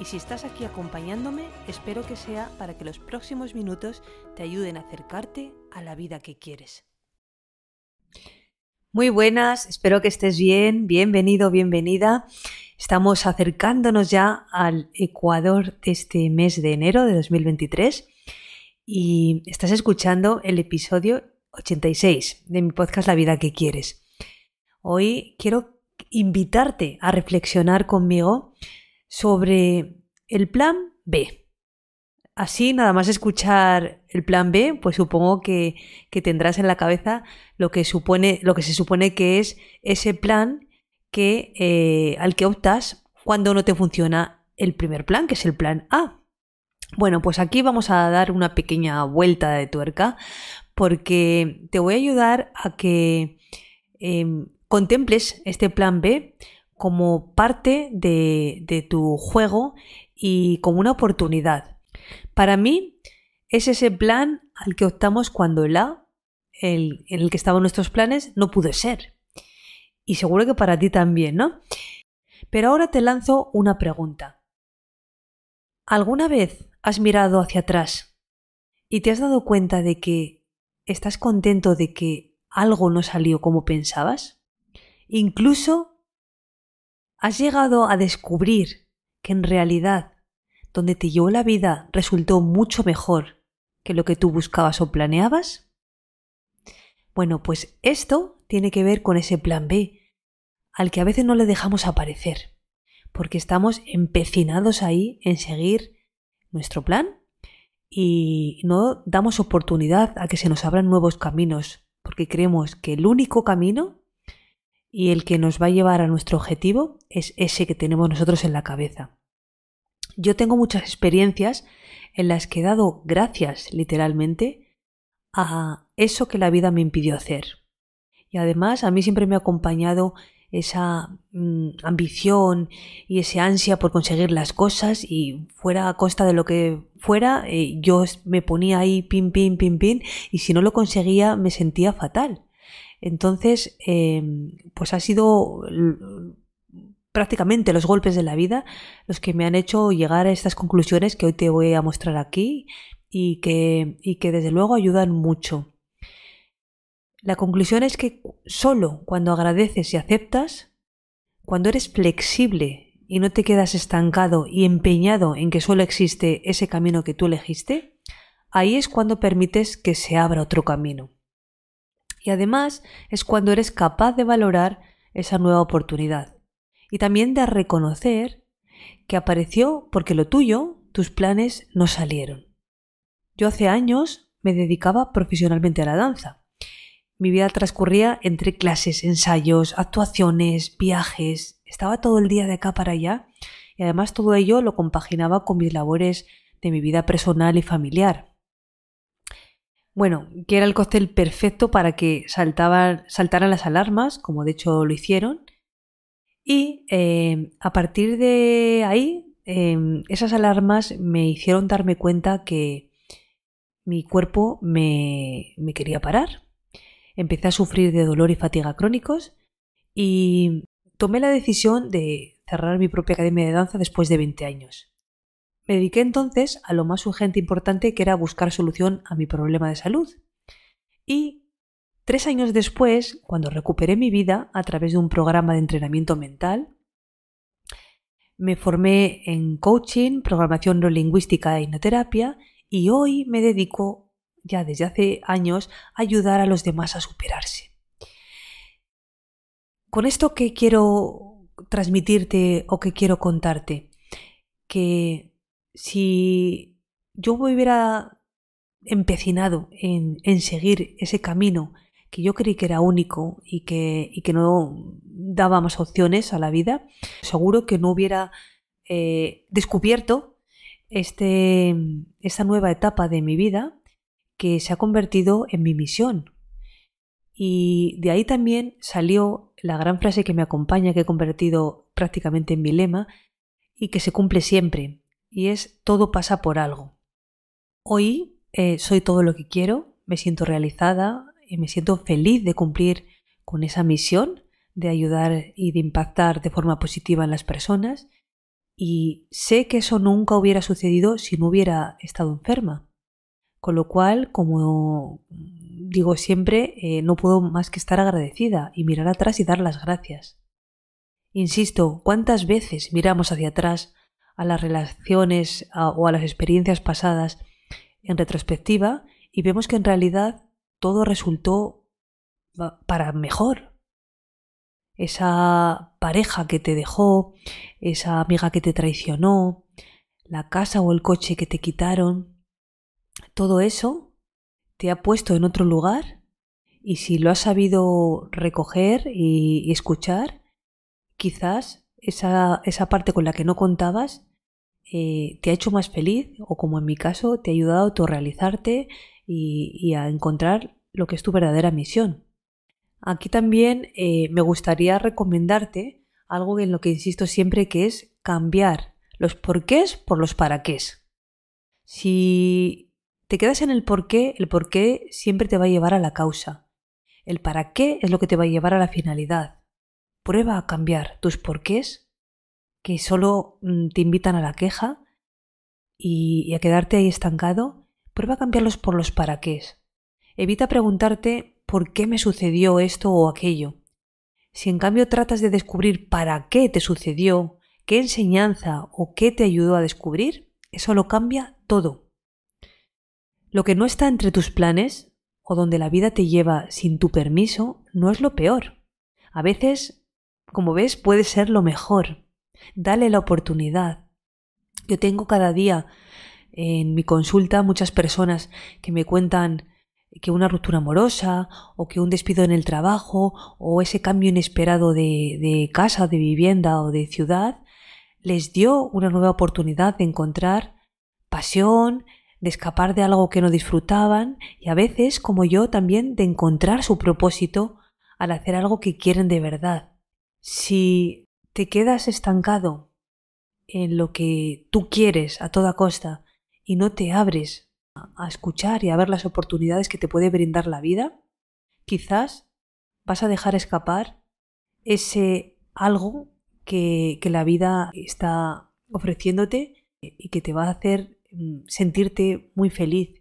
y si estás aquí acompañándome, espero que sea para que los próximos minutos te ayuden a acercarte a la vida que quieres. Muy buenas, espero que estés bien, bienvenido, bienvenida. Estamos acercándonos ya al Ecuador de este mes de enero de 2023 y estás escuchando el episodio 86 de mi podcast La vida que quieres. Hoy quiero invitarte a reflexionar conmigo sobre el plan B. Así, nada más escuchar el plan B, pues supongo que, tendrás en la cabeza lo que, supone, lo que se supone que es ese plan que, eh, al que optas cuando no te funciona el primer plan, que es el plan A. Bueno, pues aquí vamos a dar una pequeña vuelta de tuerca porque te voy a ayudar a que em, contemples este plan B como parte de, tu juego y como una oportunidad. Para mí es ese plan al que optamos cuando el A, en el que estaban nuestros planes, no pudo ser. Y seguro que para ti también, ¿no? Pero ahora te lanzo una pregunta. ¿Alguna vez has mirado hacia atrás y te has dado cuenta de que estás contento de que algo no salió como pensabas? Incluso ¿Has llegado a descubrir que en realidad donde te llevó la vida resultó mucho mejor que lo que tú buscabas o planeabas? Bueno, pues esto tiene que ver con ese plan B, al que a veces no le dejamos aparecer, porque estamos empecinados ahí en seguir nuestro plan y no damos oportunidad a que se nos abran nuevos caminos, porque creemos que el único camino y el que nos va a llevar a nuestro objetivo es ese que tenemos nosotros en la cabeza. Yo tengo muchas experiencias en las que he dado gracias literalmente a eso que la vida me impidió hacer. Y además a mí siempre me ha acompañado esa mm, ambición y ese ansia por conseguir las cosas y fuera a costa de lo que fuera, eh, yo me ponía ahí pin, pin, pin, pin y si no lo conseguía me sentía fatal. Entonces, em, pues ha sido prácticamente los golpes de la vida los que me han hecho llegar a estas conclusiones que hoy te voy a mostrar aquí y que, y que desde luego ayudan mucho. La conclusión es que solo cuando agradeces y aceptas, cuando eres flexible y no te quedas estancado y empeñado en que solo existe ese camino que tú elegiste, ahí es cuando permites que se abra otro camino. Y además es cuando eres capaz de valorar esa nueva oportunidad. Y también de reconocer que apareció porque lo tuyo, tus planes no salieron. Yo hace años me dedicaba profesionalmente a la danza. Mi vida transcurría entre clases, ensayos, actuaciones, viajes. Estaba todo el día de acá para allá y además todo ello lo compaginaba con mis labores de mi vida personal y familiar. Bueno, que era el cóctel perfecto para que saltaran las alarmas, como de hecho lo hicieron. Y eh, a partir de ahí, em, esas alarmas me hicieron darme cuenta que mi cuerpo me, me quería parar. Empecé a sufrir de dolor y fatiga crónicos y tomé la decisión de cerrar mi propia academia de danza después de 20 años. Me dediqué entonces a lo más urgente e importante que era buscar solución a mi problema de salud. Y tres años después, cuando recuperé mi vida a través de un programa de entrenamiento mental, me formé en coaching, programación neurolingüística e hipnoterapia y hoy me dedico, ya desde hace años, a ayudar a los demás a superarse. Con esto que quiero transmitirte o que quiero contarte, que si yo me hubiera empecinado en, seguir ese camino que yo creí que era único y que, no daba más opciones a la vida, seguro que no hubiera eh, descubierto esta nueva etapa de mi vida que se ha convertido en mi misión. Y de ahí también salió la gran frase que me acompaña, que he convertido prácticamente en mi lema y que se cumple siempre, y es todo pasa por algo. Hoy eh, soy todo lo que quiero, me siento realizada y me siento feliz de cumplir con esa misión de ayudar y de impactar de forma positiva en las personas y sé que eso nunca hubiera sucedido si no hubiera estado enferma. Con lo cual, como digo siempre, eh, no puedo más que estar agradecida y mirar atrás y dar las gracias. Insisto, ¿cuántas veces miramos hacia atrás a las relaciones o a las experiencias pasadas en retrospectiva y vemos que en realidad todo resultó para mejor? esa pareja que te dejó, esa amiga que te traicionó, la casa o el coche que te quitaron, todo eso te ha puesto en otro lugar y si lo has sabido recoger y, escuchar, quizás esa, esa, parte con la que no contabas eh, te ha hecho más feliz o como en mi caso te ha ayudado a autorrealizarte y, a encontrar lo que es tu verdadera misión. Aquí también eh, me gustaría recomendarte algo en lo que insisto siempre que es cambiar los porqués por los paraqués. Si te quedas en el porqué, el porqué siempre te va a llevar a la causa. El para qué es lo que te va a llevar a la finalidad. Prueba a cambiar tus porqués, que solo mm, te invitan a la queja y, a quedarte ahí estancado. Prueba a cambiarlos por los para qué. Evita preguntarte por qué me sucedió esto o aquello. Si en cambio tratas de descubrir para qué te sucedió, qué enseñanza o qué te ayudó a descubrir, eso lo cambia todo. Lo que no está entre tus planes o donde la vida te lleva sin tu permiso no es lo peor. A veces, como ves, puede ser lo mejor. Dale la oportunidad. Yo tengo cada día en mi consulta muchas personas que me cuentan que una ruptura amorosa o que un despido en el trabajo o ese cambio inesperado de, casa, de vivienda o de ciudad les dio una nueva oportunidad de encontrar pasión, de escapar de algo que no disfrutaban y a veces, como yo, también de encontrar su propósito al hacer algo que quieren de verdad. Si te quedas estancado en lo que tú quieres a toda costa y no te abres a escuchar y a ver las oportunidades que te puede brindar la vida, quizás vas a dejar escapar ese algo que, que la vida está ofreciéndote y que te va a hacer mm, sentirte muy feliz.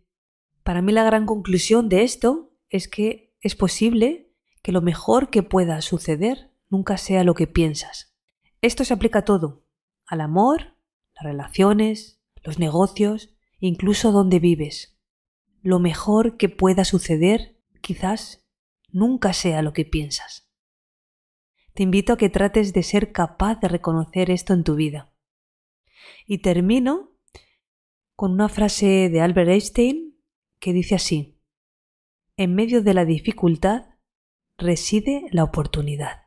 Para mí la gran conclusión de esto es que es posible que lo mejor que pueda suceder nunca sea lo que piensas. Esto se aplica a todo, al amor, las relaciones, los negocios, incluso donde vives. Lo mejor que pueda suceder quizás nunca sea lo que piensas. Te invito a que trates de ser capaz de reconocer esto en tu vida. Y termino con una frase de Albert Einstein que dice así, en medio de la dificultad reside la oportunidad.